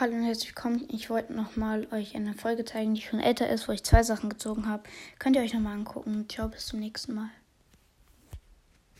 Hallo und herzlich willkommen. Ich wollte nochmal euch eine Folge zeigen, die schon älter ist, wo ich zwei Sachen gezogen habe. Könnt ihr euch nochmal angucken. Ciao, bis zum nächsten Mal.